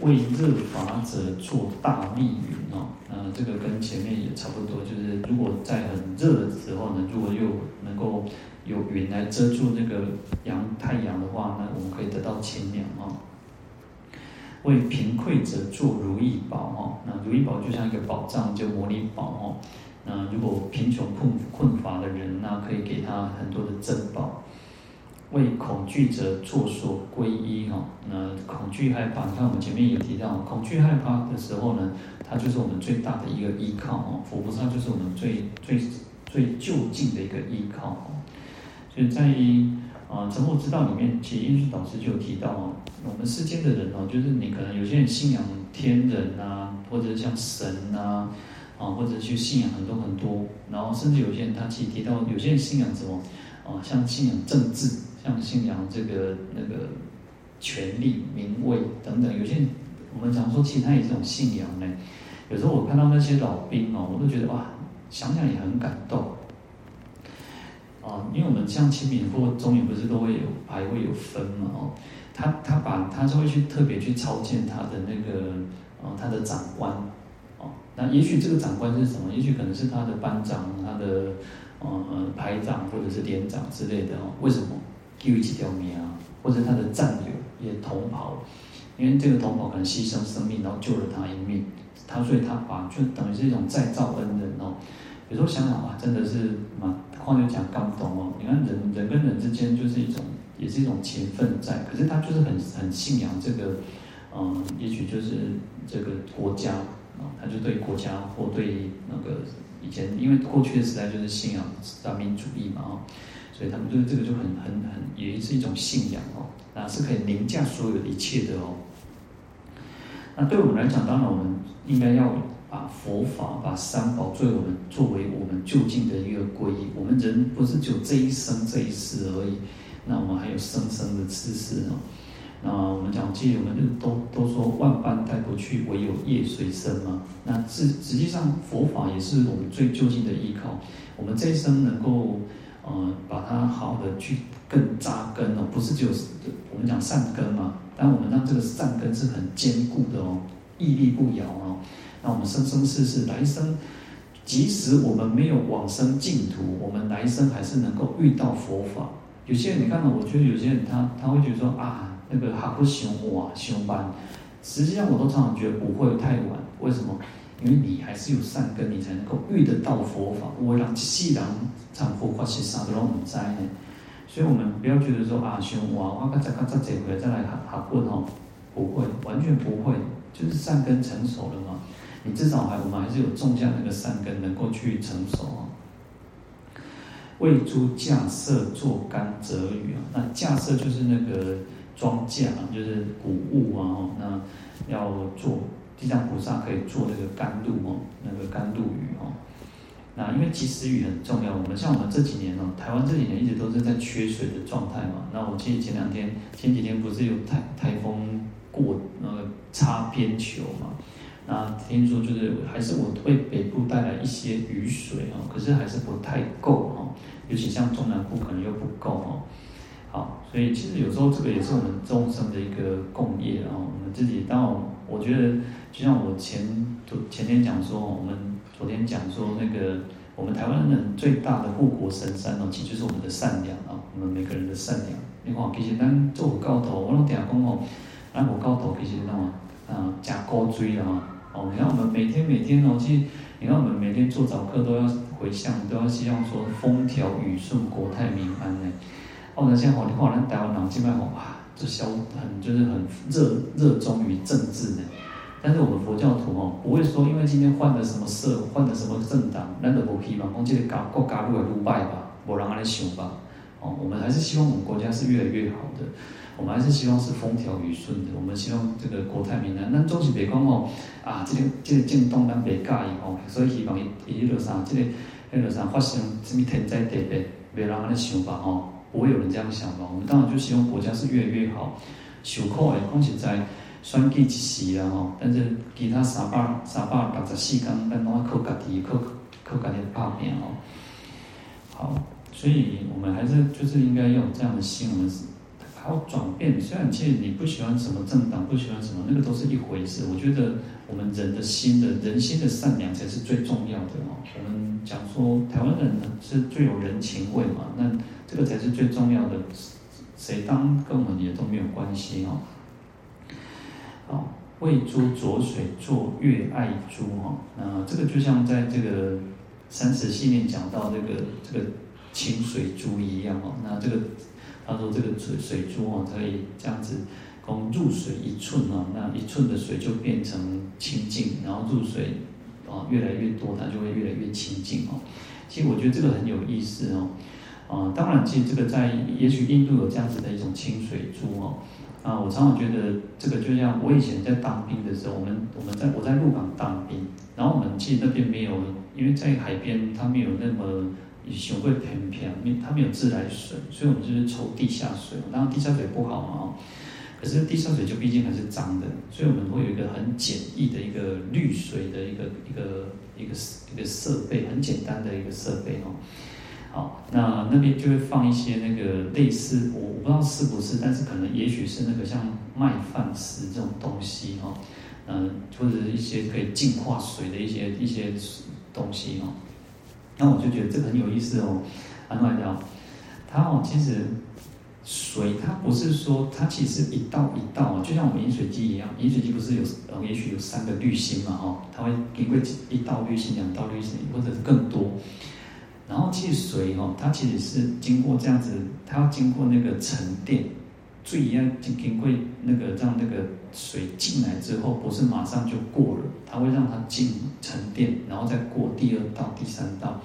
为热法者做大密云哦，那这个跟前面也差不多，就是如果在很热的时候呢，如果又能够有云来遮住那个阳太阳的话，呢我们可以得到清凉哦。为贫困者做如意宝哦，那如意宝就像一个宝藏，就摩尼宝哦。那如果贫穷困困乏的人，那可以给他很多的珍宝。恐惧者做所归依哈，那恐惧害怕，你看我们前面也提到，恐惧害怕的时候呢，它就是我们最大的一个依靠哦，佛菩萨就是我们最最最就近的一个依靠哦。所以在啊《成佛之道》里面，其实印顺导师就有提到哦，我们世间的人哦，就是你可能有些人信仰天人啊，或者像神啊，啊或者去信仰很多很多，然后甚至有些人他其实提到，有些人信仰什么啊，像信仰政治。像信仰这个那个权力、名位等等，有些我们常说，其实它也是一种信仰呢。有时候我看到那些老兵哦，我都觉得哇，想想也很感动。啊，因为我们像清明或中元不是都会有还会有分嘛哦，他他把他就会去特别去朝见他的那个呃他的长官哦，那也许这个长官是什么？也许可能是他的班长、他的呃排长或者是连长之类的哦。为什么？给予几条命啊，或者他的战友也同袍，因为这个同袍可能牺牲生命，然后救了他一命，他所以他把就等于是一种再造恩人哦。有时候想想啊，真的是嘛，话就讲感动哦。你看人人跟人之间就是一种，也是一种情分在，可是他就是很很信仰这个，嗯，也许就是这个国家啊，他就对国家或对那个以前，因为过去的时代就是信仰三民主义嘛啊。所以他们就是这个就很很很，也是一种信仰哦，那是可以凌驾所有的一切的哦。那对我们来讲，当然我们应该要把佛法、把三宝作为我们作为我们就近的一个皈依。我们人不是只有这一生这一世而已，那我们还有生生的世世哦。那我们讲，其实我们就都都说万般带不去，唯有业随身嘛。那实实际上佛法也是我们最就近的依靠。我们这一生能够。呃，把它好好的去更扎根哦，不是只有我们讲善根嘛，但我们让这个善根是很坚固的哦，屹立不摇哦。那我们生生世世来生，即使我们没有往生净土，我们来生还是能够遇到佛法。有些人你看到，我觉得有些人他他会觉得说啊，那个还不行哇，行班。实际上我都常常觉得不会太晚，为什么？因为你还是有善根，你才能够遇得到佛法。我让细人唱佛法是啥都拢唔知呢，所以我们不要觉得说啊，想哇，我再再再这回再来学学佛哦，不会，完全不会，就是善根成熟了嘛。你至少还我们还是有种下那个善根，能够去成熟啊。为诸架设做甘蔗雨啊，那架设就是那个装架，就是谷物啊，那要做。地藏菩萨可以做那个甘露哦，那个甘露雨哦。那因为及时雨很重要，我们像我们这几年哦，台湾这几年一直都是在缺水的状态嘛。那我记得前两天、前几天不是有台台风过那个擦边球嘛？那听说就是还是我为北部带来一些雨水哦，可是还是不太够哦，尤其像中南部可能又不够哦。好，所以其实有时候这个也是我们众生的一个共业啊。我们自己当然，我觉得。就像我前昨前天讲说，我们昨天讲说那个我们台湾人最大的护国神山哦，其实就是我们的善良啊，我们每个人的善良。你看，其实咱做有高头，我拢听讲哦，咱有高头其实那么啊加高追啊哦，你看我们每天每天哦，其实你看我们每天做早课都要回向，都要希望说风调雨顺、国泰民安呢。哦，那现在，你看咱台湾人基本上啊，就消很就是很热热衷于政治呢。但是我们佛教徒哦，不会说因为今天换了什么社，换了什么政党，难得不希望讲这个搞国家越来越败吧，无人安尼想吧。哦，我们还是希望我们国家是越来越好的，我们还是希望是风调雨顺的，我们希望这个国泰民安。那总是别讲哦，啊，这个这个震动咱别介意哦，所以希望伊伊迄落啥，这个迄落啥发生什么天灾地变，别人安尼想吧哦，不会有人这样想吧？我们当然就希望国家是越来越好，受苦的讲实在。选举一时啦吼，但是其他三百三百六十四天，咱拢要靠家己，靠靠家己打拼哦。好，所以我们还是就是应该要有这样的心，我们还要转变。虽然其实你不喜欢什么政党，不喜欢什么，那个都是一回事。我觉得我们人的心的人心的善良才是最重要的哦。我们讲说台湾人是最有人情味嘛，那这个才是最重要的。谁当跟我们也都没有关系哦。好，为诸浊水作月爱珠哈，那这个就像在这个三十系面讲到这个这个清水珠一样哦。那这个他说这个水水珠哦，可以这样子，供入水一寸哦，那一寸的水就变成清净，然后入水啊越来越多，它就会越来越清净哦。其实我觉得这个很有意思哦。啊，当然，其实这个在也许印度有这样子的一种清水珠哦。啊，我常常觉得这个就像我以前在当兵的时候，我们我们在我在鹿港当兵，然后我们其实那边没有，因为在海边它没有那么雄会偏偏，它没有自来水，所以我们就是抽地下水。当然地下水不好嘛，可是地下水就毕竟还是脏的，所以我们会有一个很简易的一个滤水的一个一个一个一个设备，很简单的一个设备哦。好，那那边就会放一些那个类似，我我不知道是不是，但是可能也许是那个像麦饭石这种东西哈，嗯，或者是一些可以净化水的一些一些东西哦。那我就觉得这个很有意思哦。安外聊，它哦，其实水它不是说它其实一道一道，就像我们饮水机一样，饮水机不是有呃，也许有三个滤芯嘛哈，它会经过一道滤芯、两道滤芯，或者是更多。然后其实水哦，它其实是经过这样子，它要经过那个沉淀，最要经经过那个让那个水进来之后，不是马上就过了，它会让它进沉淀，然后再过第二道、第三道。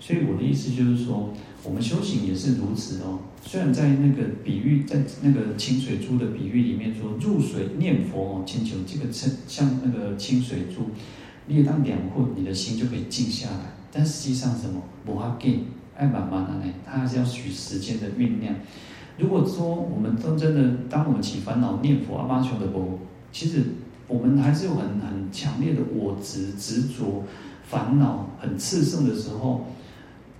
所以我的意思就是说，我们修行也是如此哦。虽然在那个比喻，在那个清水珠的比喻里面说，入水念佛哦，请求这个像像那个清水珠，你也当两会，你的心就可以静下来。但实际上什么不要紧，爱慢慢的呢，它还是要需时间的酝酿。如果说我们都真的，当我们起烦恼念佛阿巴求的波，其实我们还是有很很强烈的我执执着烦恼很炽盛的时候，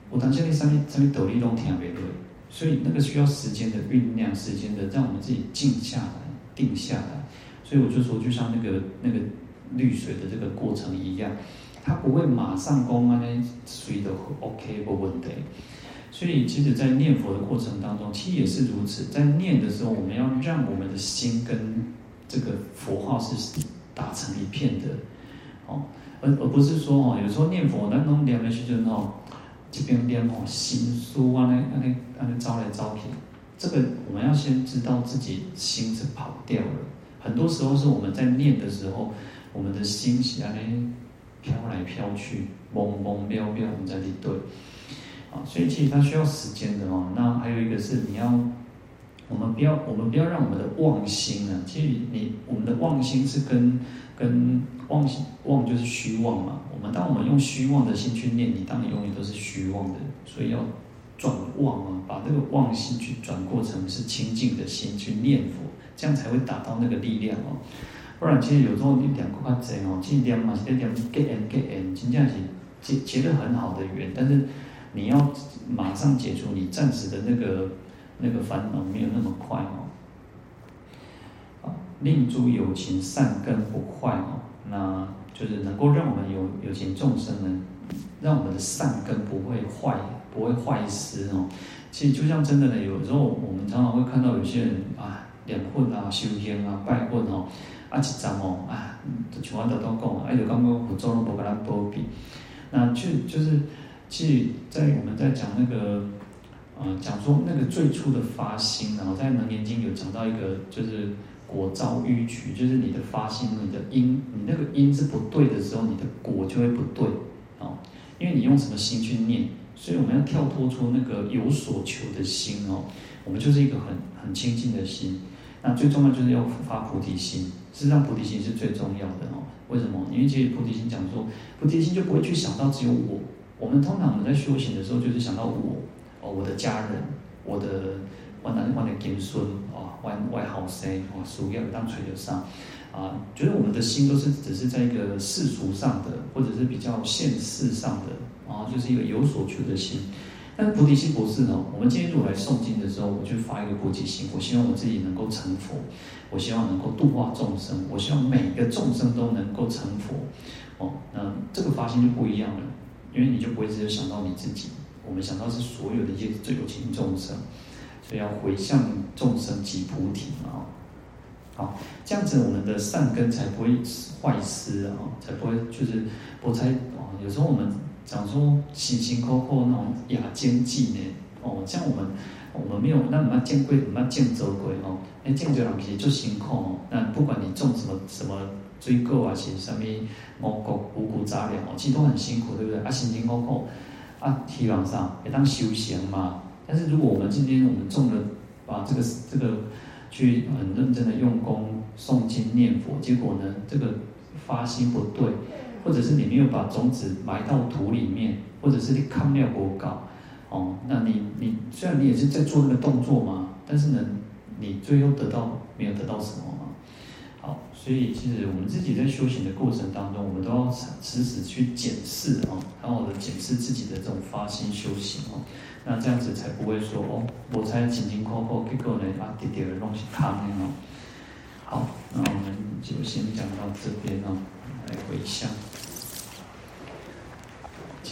我当下那上面上面抖一动听没对，所以那个需要时间的酝酿，时间的让我们自己静下来、定下来。所以我就说，就像那个那个滤水的这个过程一样。他不会马上公安呢，随的 OK 不问题。所以，其实，在念佛的过程当中，其实也是如此。在念的时候，我们要让我们的心跟这个佛号是打成一片的，哦，而而不是说哦，有时候念佛，那弄念的时候哦，这边念哦，心书啊，那那那那招来招去，这个我们要先知道自己心是跑掉了。很多时候是我们在念的时候，我们的心起来。飘来飘去，懵懵飘飘，你在里对，啊，所以其实它需要时间的哦。那还有一个是你要，我们不要，我们不要让我们的妄心啊，其实你我们的妄心是跟跟妄心妄就是虚妄嘛。我们当我们用虚妄的心去念，你当你永远都是虚妄的，所以要转妄啊，把这个妄心去转过成是清净的心去念佛，这样才会达到那个力量哦。不然，其实有时候你念过较济哦，其实念嘛是在念结缘结缘，真正是结结得很好的缘，但是你要马上解除你暂时的那个那个烦恼，没有那么快哦。啊，令诸有情善根不坏哦，那就是能够让我们有有情众生呢，让我们的善根不会坏，不会坏失哦。其实就像真的呢，有时候我们常常会看到有些人啊，念佛啊、修行啊、拜佛哦。啊，一阵哦，啊，就像我头头讲，哎，就感觉佛祖拢无甲咱保庇。那就就是，其实，在我们在讲那个，呃，讲说那个最初的发心，然后在《楞严经》有讲到一个，就是果遭迂曲，就是你的发心，你的因，你那个因是不对的时候，你的果就会不对，哦，因为你用什么心去念，所以我们要跳脱出那个有所求的心哦，我们就是一个很很清净的心。那最重要就是要发菩提心。事实上，菩提心是最重要的哦。为什么？因为其实菩提心讲说，菩提心就不会去想到只有我。我们通常我们在修行的时候，就是想到我，哦，我的家人，我的我那我的金孙啊，外外好生啊，事业当垂得上啊，觉得我们的心都是只是在一个世俗上的，或者是比较现世上的啊，就是一个有所求的心。但菩提心不是呢，我们今天如果来诵经的时候，我就发一个菩提心，我希望我自己能够成佛，我希望能够度化众生，我希望每个众生都能够成佛。哦，那这个发心就不一样了，因为你就不会只有想到你自己，我们想到是所有的一些最有情众生。所以要回向众生及菩提嘛，好，这样子我们的善根才不会坏失啊，才不会就是我才哦，有时候我们讲说辛辛苦苦那种亚精进呢，哦，像我们我们没有那么见贵，那么见走鬼哦，那见走人其实就辛苦哦，那不管你种什么什么水果啊，是什么五谷五谷杂粮哦，其实都很辛苦，对不对？啊，辛辛苦苦啊，希望上也当修行嘛。但是如果我们今天我们种了，把这个这个去很认真的用功诵经念佛，结果呢，这个发心不对，或者是你没有把种子埋到土里面，或者是你看料不够，哦，那你你虽然你也是在做那个动作嘛，但是呢，你最后得到没有得到什么嘛？好，所以其实我们自己在修行的过程当中，我们都要时时去检视啊，好好的检视自己的这种发心修行哦。那这样子才不会说哦，我才勤勤苦苦，结果呢啊，滴滴的东西卡呢哦。好，那我们就先讲到这边哦，来回想，